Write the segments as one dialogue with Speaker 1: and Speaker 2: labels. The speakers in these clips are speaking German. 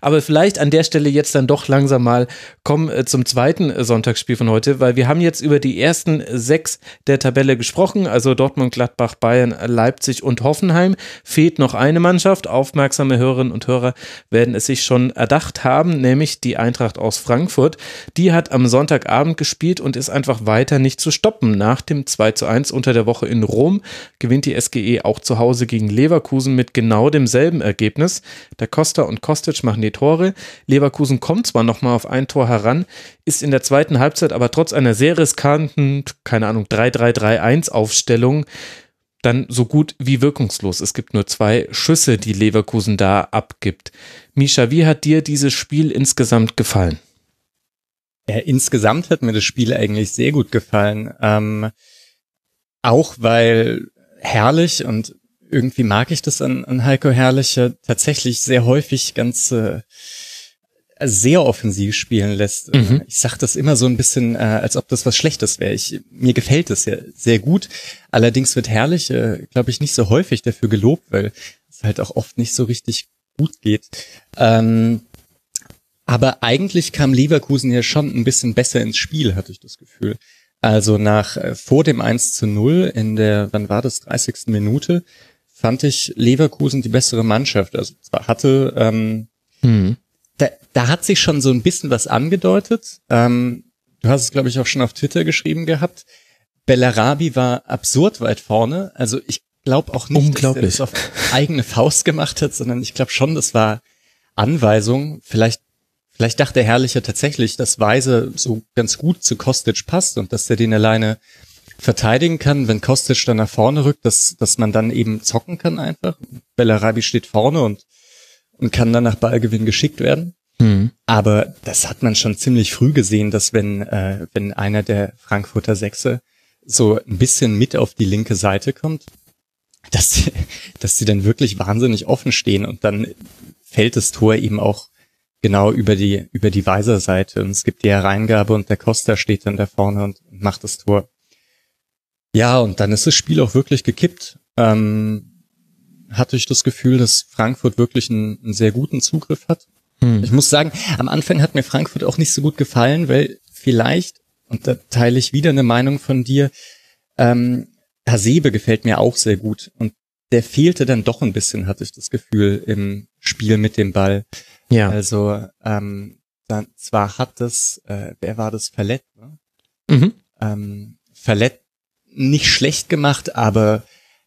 Speaker 1: Aber vielleicht an der Stelle jetzt dann doch langsam mal kommen äh, zum zweiten äh, Sonntagsspiel von heute, weil wir haben jetzt über die ersten sechs der Tabelle gesprochen, also Dortmund, Gladbach, Bayern, Leipzig und Hoffenheim. Fehlt noch eine Mannschaft. Aufmerksame Hörerinnen und Hörer werden es sich schon erdacht haben, nämlich die Eintracht aus Frankfurt. Die hat am Sonntagabend gespielt und ist einfach weiter nicht zu stoppen. Nach dem 2 zu 1 unter der Woche in Rom gewinnt die SGE auch zu Hause gegen Leverkusen mit genau demselben Ergebnis. Der Costa und Kostic machen die Tore. Leverkusen kommt zwar nochmal auf ein Tor heran, ist in der zweiten Halbzeit aber trotz einer sehr riskanten, keine Ahnung, 3-3-3-1 Aufstellung dann so gut wie wirkungslos. Es gibt nur zwei Schüsse, die Leverkusen da abgibt. Misha, wie hat dir dieses Spiel insgesamt gefallen?
Speaker 2: Ja, insgesamt hat mir das Spiel eigentlich sehr gut gefallen. Ähm, auch weil herrlich und irgendwie mag ich das an, an Heiko Herrliche tatsächlich sehr häufig ganz äh, sehr offensiv spielen lässt.
Speaker 1: Mhm.
Speaker 2: Ich sag das immer so ein bisschen, äh, als ob das was Schlechtes wäre. Ich, mir gefällt es ja sehr gut. Allerdings wird herrlich, äh, glaube ich, nicht so häufig dafür gelobt, weil es halt auch oft nicht so richtig gut geht. Ähm, aber eigentlich kam Leverkusen ja schon ein bisschen besser ins Spiel, hatte ich das Gefühl. Also nach äh, vor dem 1 zu 0 in der, wann war das, 30. Minute, fand ich Leverkusen die bessere Mannschaft. Also zwar hatte, ähm,
Speaker 1: Hm.
Speaker 2: da, da hat sich schon so ein bisschen was angedeutet. Ähm, du hast es, glaube ich, auch schon auf Twitter geschrieben gehabt. Bellarabi war absurd weit vorne. Also ich glaube auch nicht, dass er das auf eigene Faust gemacht hat, sondern ich glaube schon, das war Anweisung. Vielleicht, vielleicht dachte der Herrliche tatsächlich, dass Weise so ganz gut zu Kostic passt und dass er den alleine verteidigen kann, wenn Kostic dann nach vorne rückt, dass, dass man dann eben zocken kann einfach. Bellarabi steht vorne und, und kann dann nach Ballgewinn geschickt werden.
Speaker 1: Hm.
Speaker 2: Aber das hat man schon ziemlich früh gesehen, dass wenn, äh, wenn einer der Frankfurter Sechse so ein bisschen mit auf die linke Seite kommt, dass die, dass die dann wirklich wahnsinnig offen stehen und dann fällt das Tor eben auch genau über die, über die Weiser-Seite und es gibt die Hereingabe und der Costa steht dann da vorne und macht das Tor. Ja, und dann ist das Spiel auch wirklich gekippt. Ähm, hatte ich das Gefühl, dass Frankfurt wirklich einen, einen sehr guten Zugriff hat.
Speaker 1: Hm.
Speaker 2: Ich muss sagen, am Anfang hat mir Frankfurt auch nicht so gut gefallen, weil vielleicht, und da teile ich wieder eine Meinung von dir, ähm, Hasebe gefällt mir auch sehr gut. Und der fehlte dann doch ein bisschen, hatte ich das Gefühl, im Spiel mit dem Ball.
Speaker 1: Ja.
Speaker 2: Also, ähm, dann zwar hat das, äh, wer war das, Verlet, ne?
Speaker 1: Mhm.
Speaker 2: ähm, Verlet nicht schlecht gemacht, aber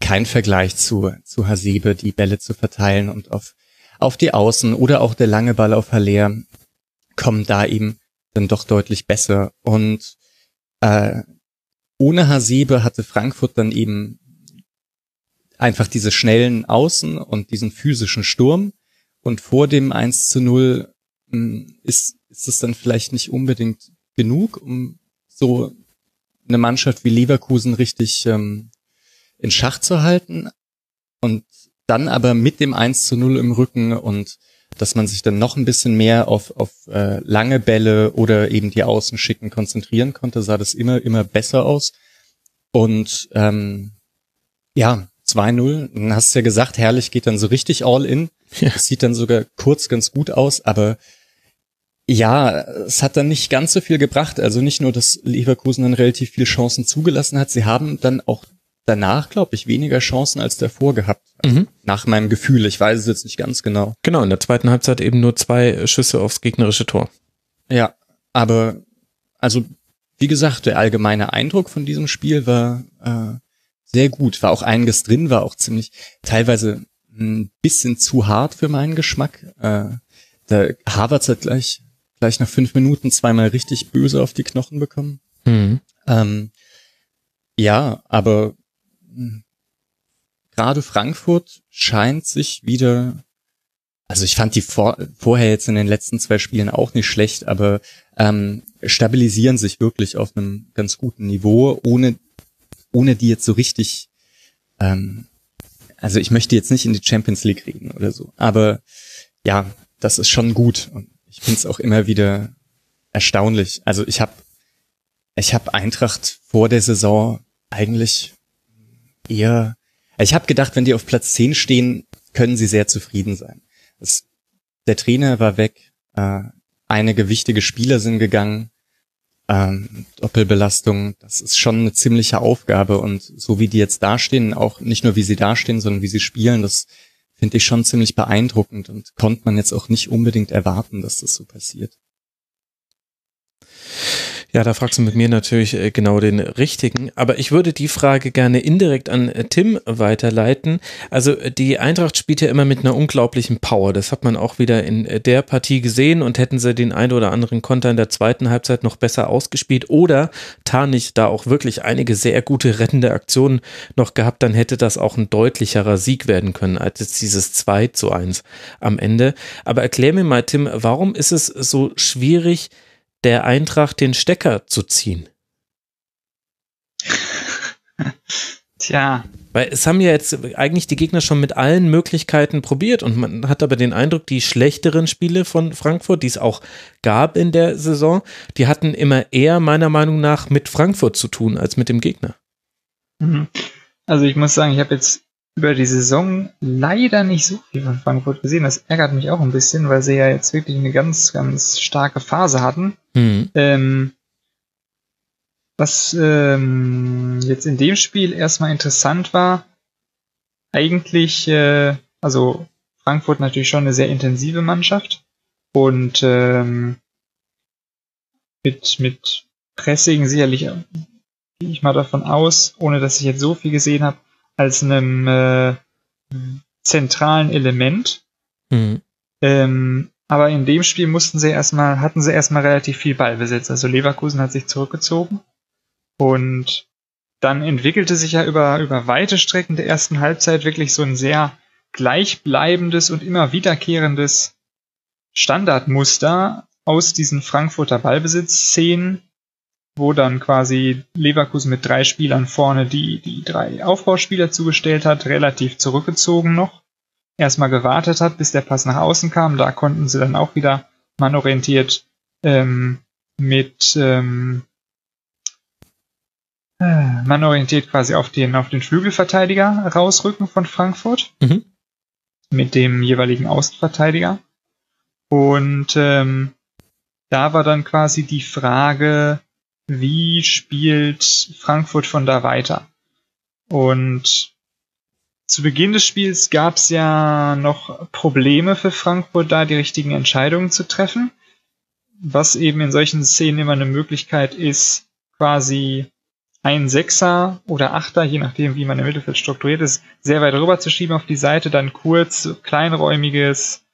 Speaker 2: kein Vergleich zu, zu Hasebe, die Bälle zu verteilen und auf, auf die Außen oder auch der lange Ball auf Haller kommen da eben dann doch deutlich besser. Und äh, ohne Hasebe hatte Frankfurt dann eben einfach diese schnellen Außen und diesen physischen Sturm. Und vor dem 1 zu 0 mh, ist, ist es dann vielleicht nicht unbedingt genug, um so eine Mannschaft wie Leverkusen richtig ähm, in Schach zu halten. Und dann aber mit dem 1 zu 0 im Rücken und dass man sich dann noch ein bisschen mehr auf, auf äh, lange Bälle oder eben die Außenschicken konzentrieren konnte, sah das immer, immer besser aus. Und ähm, ja, 2-0, dann hast du ja gesagt, herrlich geht dann so richtig all in.
Speaker 1: Ja.
Speaker 2: Es sieht dann sogar kurz ganz gut aus, aber ja, es hat dann nicht ganz so viel gebracht. Also nicht nur, dass Leverkusen dann relativ viele Chancen zugelassen hat, sie haben dann auch danach, glaube ich, weniger Chancen als davor gehabt.
Speaker 1: Mhm.
Speaker 2: Nach meinem Gefühl. Ich weiß es jetzt nicht ganz genau.
Speaker 1: Genau, in der zweiten Halbzeit eben nur zwei Schüsse aufs gegnerische Tor.
Speaker 2: Ja, aber also wie gesagt, der allgemeine Eindruck von diesem Spiel war äh, sehr gut. War auch einiges drin, war auch ziemlich teilweise ein bisschen zu hart für meinen Geschmack. Äh, der Harvards hat gleich gleich nach fünf Minuten zweimal richtig böse auf die Knochen bekommen.
Speaker 1: Mhm.
Speaker 2: Ähm, ja, aber mh, gerade Frankfurt scheint sich wieder, also ich fand die vor, vorher jetzt in den letzten zwei Spielen auch nicht schlecht, aber ähm, stabilisieren sich wirklich auf einem ganz guten Niveau, ohne, ohne die jetzt so richtig, ähm, also ich möchte jetzt nicht in die Champions League reden oder so, aber ja, das ist schon gut und ich finde es auch immer wieder erstaunlich. Also ich habe ich hab Eintracht vor der Saison eigentlich eher, ich habe gedacht, wenn die auf Platz 10 stehen, können sie sehr zufrieden sein. Das, der Trainer war weg, äh, einige wichtige Spieler sind gegangen, ähm, Doppelbelastung, das ist schon eine ziemliche Aufgabe und so wie die jetzt dastehen, auch nicht nur wie sie dastehen, sondern wie sie spielen, das finde ich schon ziemlich beeindruckend und konnte man jetzt auch nicht unbedingt erwarten, dass das so passiert.
Speaker 1: Ja, da fragst du mit mir natürlich äh, genau den richtigen. Aber ich würde die Frage gerne indirekt an äh, Tim weiterleiten. Also äh, die Eintracht spielt ja immer mit einer unglaublichen Power. Das hat man auch wieder in der Partie gesehen und hätten sie den ein oder anderen Konter in der zweiten Halbzeit noch besser ausgespielt oder Tarnich da auch wirklich einige sehr gute rettende Aktionen noch gehabt, dann hätte das auch ein deutlicherer Sieg werden können als jetzt dieses 2 zu 1 am Ende. Aber erklär mir mal, Tim, warum ist es so schwierig, der Eintracht den Stecker zu ziehen?
Speaker 3: Tja.
Speaker 1: Weil es haben ja jetzt eigentlich die Gegner schon mit allen Möglichkeiten probiert und man hat aber den Eindruck, die schlechteren Spiele von Frankfurt, die es auch gab in der Saison, die hatten immer eher meiner Meinung nach mit Frankfurt zu tun als mit dem Gegner.
Speaker 3: Mhm. Also ich muss sagen, ich habe jetzt über die Saison leider nicht so viel von Frankfurt gesehen. Das ärgert mich auch ein bisschen, weil sie ja jetzt wirklich eine ganz, ganz starke Phase hatten.
Speaker 1: Mhm.
Speaker 3: Ähm, was ähm, jetzt in dem Spiel erstmal interessant war, eigentlich, äh, also Frankfurt natürlich schon eine sehr intensive Mannschaft und ähm, mit, mit Pressing sicherlich gehe ich mal davon aus, ohne dass ich jetzt so viel gesehen habe, als einem äh, zentralen Element.
Speaker 1: Mhm.
Speaker 3: Ähm, aber in dem Spiel mussten sie erstmal, hatten sie erstmal relativ viel Ballbesitz. Also Leverkusen hat sich zurückgezogen und dann entwickelte sich ja über, über weite Strecken der ersten Halbzeit wirklich so ein sehr gleichbleibendes und immer wiederkehrendes Standardmuster aus diesen Frankfurter Ballbesitzszenen, wo dann quasi Leverkusen mit drei Spielern vorne die, die drei Aufbauspieler zugestellt hat, relativ zurückgezogen noch. Erstmal gewartet hat, bis der Pass nach außen kam. Da konnten sie dann auch wieder mannorientiert ähm, mit ähm, äh, mannorientiert quasi auf den, auf den Flügelverteidiger rausrücken von Frankfurt.
Speaker 1: Mhm.
Speaker 3: Mit dem jeweiligen Außenverteidiger. Und ähm, da war dann quasi die Frage, wie spielt Frankfurt von da weiter? Und zu Beginn des Spiels gab es ja noch Probleme für Frankfurt, da die richtigen Entscheidungen zu treffen. Was eben in solchen Szenen immer eine Möglichkeit ist, quasi ein Sechser oder Achter, je nachdem, wie man im Mittelfeld strukturiert ist, sehr weit rüber zu schieben auf die Seite, dann kurz kleinräumiges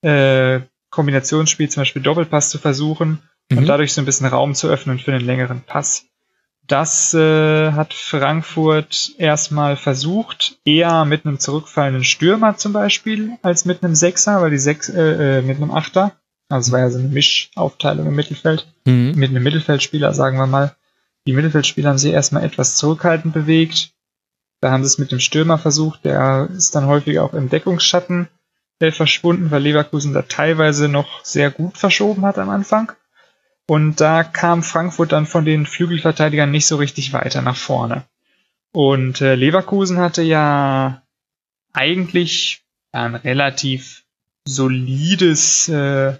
Speaker 3: äh, Kombinationsspiel, zum Beispiel Doppelpass zu versuchen
Speaker 1: Mhm.
Speaker 3: und dadurch so ein bisschen Raum zu öffnen für einen längeren Pass. Das äh, hat Frankfurt erstmal versucht, eher mit einem zurückfallenden Stürmer zum Beispiel, als mit einem Sechser, weil die Sechs, äh, äh, mit einem Achter, also es war ja so eine Mischaufteilung im Mittelfeld,
Speaker 1: Mhm.
Speaker 3: mit einem Mittelfeldspieler, sagen wir mal. Die Mittelfeldspieler haben sich erstmal etwas zurückhaltend bewegt. Da haben sie es mit dem Stürmer versucht, der ist dann häufig auch im Deckungsschatten äh, verschwunden, weil Leverkusen da teilweise noch sehr gut verschoben hat am Anfang. Und da kam Frankfurt dann von den Flügelverteidigern nicht so richtig weiter nach vorne. Und äh, Leverkusen hatte ja eigentlich ein relativ solides äh,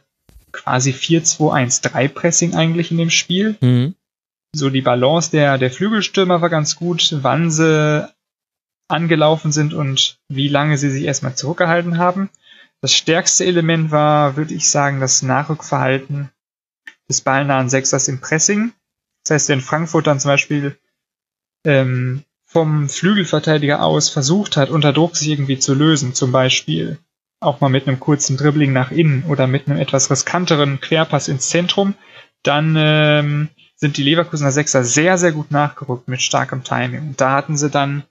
Speaker 3: quasi 4-2-1-3 Pressing eigentlich in dem Spiel.
Speaker 1: Mhm.
Speaker 3: so die Balance der, der Flügelstürmer war ganz gut, wann sie angelaufen sind und wie lange sie sich erstmal zurückgehalten haben. Das stärkste Element war, würde ich sagen, das Nachrückverhalten des ballnahen Sechsers im Pressing. Das heißt, wenn Frankfurt dann zum Beispiel ähm, vom Flügelverteidiger aus versucht hat, unter Druck sich irgendwie zu lösen, zum Beispiel auch mal mit einem kurzen Dribbling nach innen oder mit einem etwas riskanteren Querpass ins Zentrum, dann ähm, sind die Leverkusener Sechser sehr, sehr gut nachgerückt mit starkem Timing. Und da hatten sie dann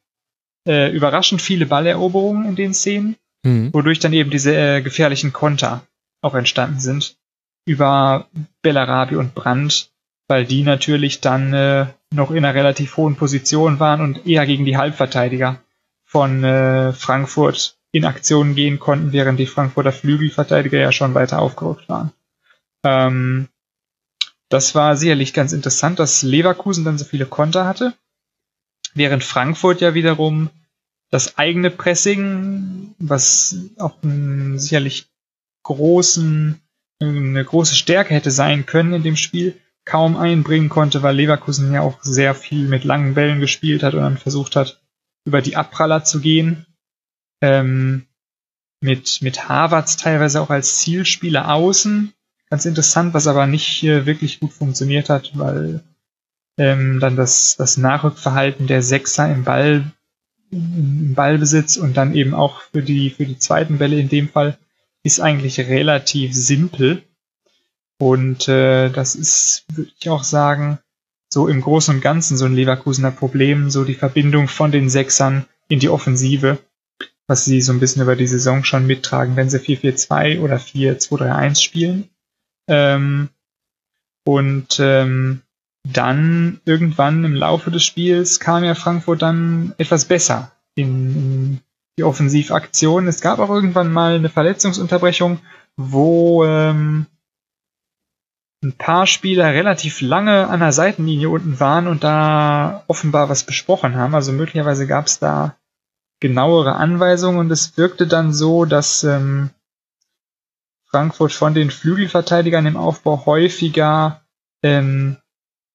Speaker 3: äh, überraschend viele Balleroberungen in den Szenen, mhm. wodurch dann eben diese äh, gefährlichen Konter auch entstanden sind über Bellarabi und Brandt, weil die natürlich dann äh, noch in einer relativ hohen Position waren und eher gegen die Halbverteidiger von äh, Frankfurt in Aktion gehen konnten, während die Frankfurter Flügelverteidiger ja schon weiter aufgerückt waren. Ähm, das war sicherlich ganz interessant, dass Leverkusen dann so viele Konter hatte, während Frankfurt ja wiederum das eigene Pressing, was auch einen sicherlich großen, eine große Stärke hätte sein können in dem Spiel, kaum einbringen konnte, weil Leverkusen ja auch sehr viel mit langen Bällen gespielt hat und dann versucht hat, über die Abpraller zu gehen. Ähm, mit, mit Harvards teilweise auch als Zielspieler außen. Ganz interessant, was aber nicht äh, wirklich gut funktioniert hat, weil ähm, dann das, das Nachrückverhalten der Sechser im Ball, im Ballbesitz und dann eben auch für die, für die zweiten Bälle in dem Fall ist eigentlich relativ simpel. Und äh, das ist, würde ich auch sagen, so im Großen und Ganzen so ein Leverkusener Problem, so die Verbindung von den Sechsern in die Offensive, was sie so ein bisschen über die Saison schon mittragen, wenn sie 4-4-2 oder 4-2-3-1 spielen. Ähm, und ähm, dann irgendwann im Laufe des Spiels kam ja Frankfurt dann etwas besser in, in die Offensivaktion. Es gab auch irgendwann mal eine Verletzungsunterbrechung, wo ähm, ein paar Spieler relativ lange an der Seitenlinie unten waren und da offenbar was besprochen haben. Also möglicherweise gab es da genauere Anweisungen und es wirkte dann so, dass ähm, Frankfurt von den Flügelverteidigern im Aufbau häufiger ähm,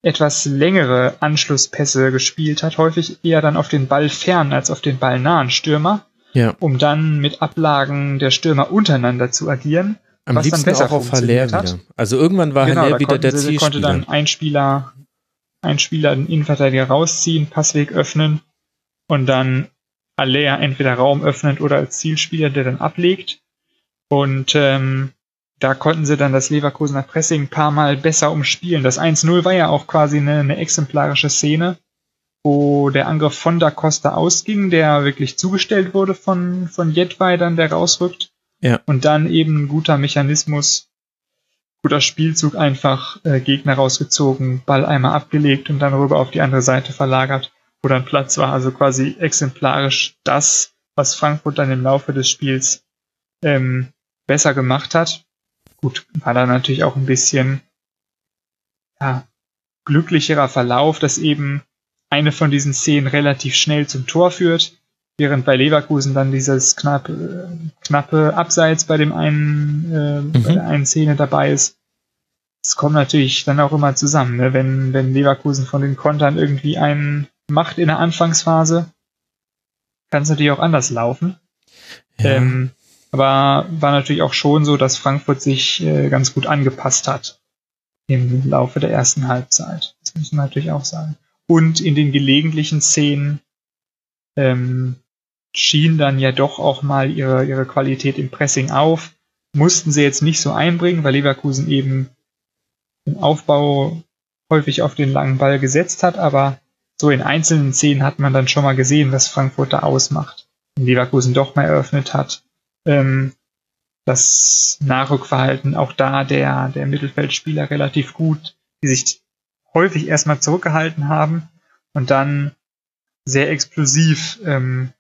Speaker 3: etwas längere Anschlusspässe gespielt hat, häufig eher dann auf den Ball fern als auf den Ball nahen Stürmer,
Speaker 1: ja.
Speaker 3: um dann mit Ablagen der Stürmer untereinander zu agieren
Speaker 1: am was liebsten dann besser auch auf Haller wieder. Also irgendwann war genau, Haller wieder der sie, Zielspieler.
Speaker 3: konnte dann ein Spieler, ein Spieler den Innenverteidiger rausziehen, Passweg öffnen und dann Haller entweder Raum öffnet oder als Zielspieler, der dann ablegt. Und ähm, da konnten sie dann das Leverkusener Pressing ein paar Mal besser umspielen. Das 1-0 war ja auch quasi eine, eine exemplarische Szene, wo der Angriff von Da Costa ausging, der wirklich zugestellt wurde von, von Jedwai dann, der rausrückt.
Speaker 1: Ja.
Speaker 3: Und dann eben ein guter Mechanismus, guter Spielzug einfach äh, Gegner rausgezogen, Ball einmal abgelegt und dann rüber auf die andere Seite verlagert, wo dann Platz war. Also quasi exemplarisch das, was Frankfurt dann im Laufe des Spiels ähm, besser gemacht hat. Gut, war da natürlich auch ein bisschen ja, glücklicherer Verlauf, dass eben eine von diesen Szenen relativ schnell zum Tor führt während bei Leverkusen dann dieses knappe, knappe Abseits bei dem einen, äh, mhm. bei der einen Szene dabei ist. Es kommt natürlich dann auch immer zusammen, ne? wenn, wenn Leverkusen von den Kontern irgendwie einen macht in der Anfangsphase, kann es natürlich auch anders laufen. Ja. Ähm, aber war natürlich auch schon so, dass Frankfurt sich äh, ganz gut angepasst hat im Laufe der ersten Halbzeit. Das muss man natürlich auch sagen. Und in den gelegentlichen Szenen ähm, schien dann ja doch auch mal ihre, ihre Qualität im Pressing auf. Mussten sie jetzt nicht so einbringen, weil Leverkusen eben im Aufbau häufig auf den langen Ball gesetzt hat, aber so in einzelnen Szenen hat man dann schon mal gesehen, was Frankfurt da ausmacht. Wenn Leverkusen doch mal eröffnet hat. Ähm, das Nachrückverhalten auch da der, der Mittelfeldspieler relativ gut, die sich häufig erstmal zurückgehalten haben und dann sehr explosiv ähm,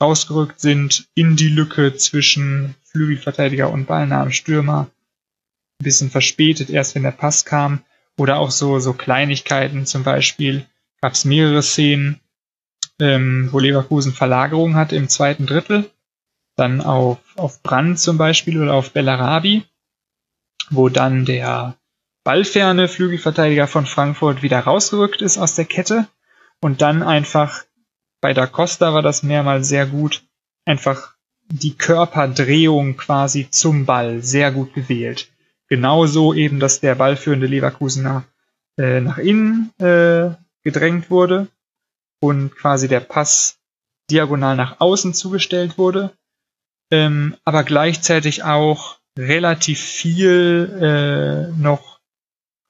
Speaker 3: rausgerückt sind in die Lücke zwischen Flügelverteidiger und ballnahem Stürmer. Ein bisschen verspätet, erst wenn der Pass kam. Oder auch so, so Kleinigkeiten, zum Beispiel gab es mehrere Szenen, ähm, wo Leverkusen Verlagerung hatte im zweiten Drittel. Dann auf, auf Brand zum Beispiel oder auf Bellarabi, wo dann der ballferne Flügelverteidiger von Frankfurt wieder rausgerückt ist aus der Kette und dann einfach bei Da Costa war das mehrmals sehr gut, einfach die Körperdrehung quasi zum Ball sehr gut gewählt. Genauso eben, dass der ballführende Leverkusener äh, nach innen äh, gedrängt wurde und quasi der Pass diagonal nach außen zugestellt wurde, ähm, aber gleichzeitig auch relativ viel äh, noch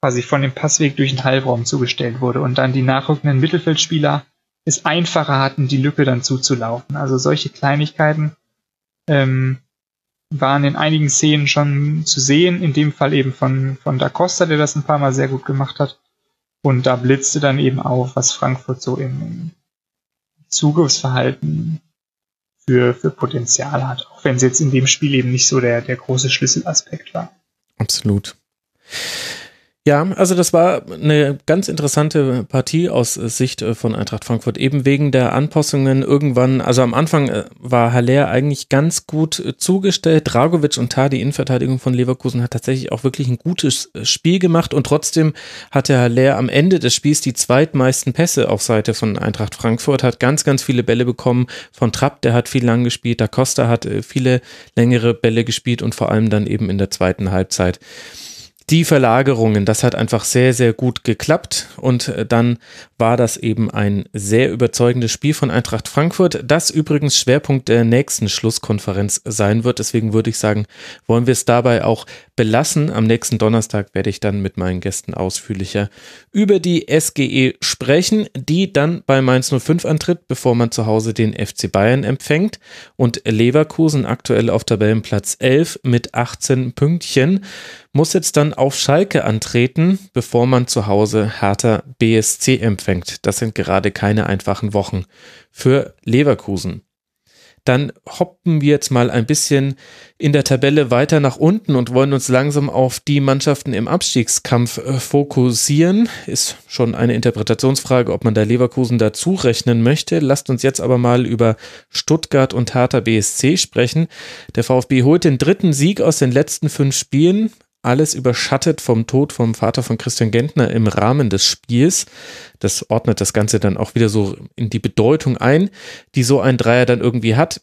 Speaker 3: quasi von dem Passweg durch den Halbraum zugestellt wurde und dann die nachrückenden Mittelfeldspieler es einfacher hatten, die Lücke dann zuzulaufen. Also solche Kleinigkeiten ähm, waren in einigen Szenen schon zu sehen, in dem Fall eben von, von Da Costa, der das ein paar Mal sehr gut gemacht hat. Und da blitzte dann eben auf, was Frankfurt so im Zugriffsverhalten für, für Potenzial hat, auch wenn es jetzt in dem Spiel eben nicht so der, der große Schlüsselaspekt war.
Speaker 1: Absolut. Ja, also das war eine ganz interessante Partie aus Sicht äh, von Eintracht Frankfurt, eben wegen der Anpassungen irgendwann. Also am Anfang äh, war Haller eigentlich ganz gut äh, zugestellt. Dragovic und Tar, die Innenverteidigung von Leverkusen, hat tatsächlich auch wirklich ein gutes Spiel gemacht und trotzdem hatte Haller am Ende des Spiels die zweitmeisten Pässe auf Seite von Eintracht Frankfurt, hat ganz, ganz viele Bälle bekommen von Trapp, der hat viel lang gespielt, da Costa hat viele längere Bälle gespielt und vor allem dann eben in der zweiten Halbzeit die Verlagerungen, das hat einfach sehr, sehr gut geklappt und äh, dann war das eben ein sehr überzeugendes Spiel von Eintracht Frankfurt, das übrigens Schwerpunkt der nächsten Schlusskonferenz sein wird. Deswegen würde ich sagen, wollen wir es dabei auch belassen. Am nächsten Donnerstag werde ich dann mit meinen Gästen ausführlicher über die SGE sprechen, die dann bei Mainz 05 antritt, bevor man zu Hause den FC Bayern empfängt und Leverkusen aktuell auf Tabellenplatz 11 mit 18 Pünktchen muss jetzt dann auf Schalke antreten, bevor man zu Hause Hertha BSC empfängt. Das sind gerade keine einfachen Wochen für Leverkusen. Dann hoppen wir jetzt mal ein bisschen in der Tabelle weiter nach unten und wollen uns langsam auf die Mannschaften im Abstiegskampf äh, fokussieren. Ist schon eine Interpretationsfrage, ob man da Leverkusen dazu rechnen möchte. Lasst uns jetzt aber mal über Stuttgart und Hertha BSC sprechen. Der VfB holt den dritten Sieg aus den letzten fünf Spielen, alles überschattet vom Tod vom Vater von Christian Gentner im Rahmen des Spiels. Das ordnet das Ganze dann auch wieder so in die Bedeutung ein, die so ein Dreier dann irgendwie hat.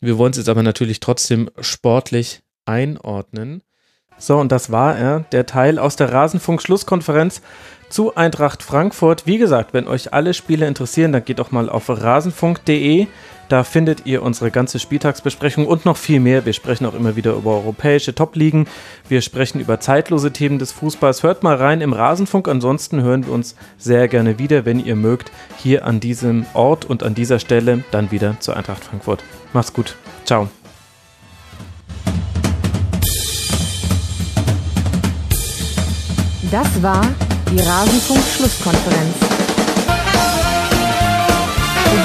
Speaker 1: Wir wollen es jetzt aber natürlich trotzdem sportlich einordnen. So, und das war er, der Teil aus der Rasenfunk-Schlusskonferenz zu Eintracht Frankfurt. Wie gesagt, wenn euch alle Spiele interessieren, dann geht doch mal auf rasenfunk.de. Da findet ihr unsere ganze Spieltagsbesprechung und noch viel mehr. Wir sprechen auch immer wieder über europäische Top-Ligen. Wir sprechen über zeitlose Themen des Fußballs. Hört mal rein im Rasenfunk. Ansonsten hören wir uns sehr gerne wieder, wenn ihr mögt, hier an diesem Ort und an dieser Stelle dann wieder zur Eintracht Frankfurt. Macht's gut. Ciao.
Speaker 4: Das war die Rasenfunk-Schlusskonferenz.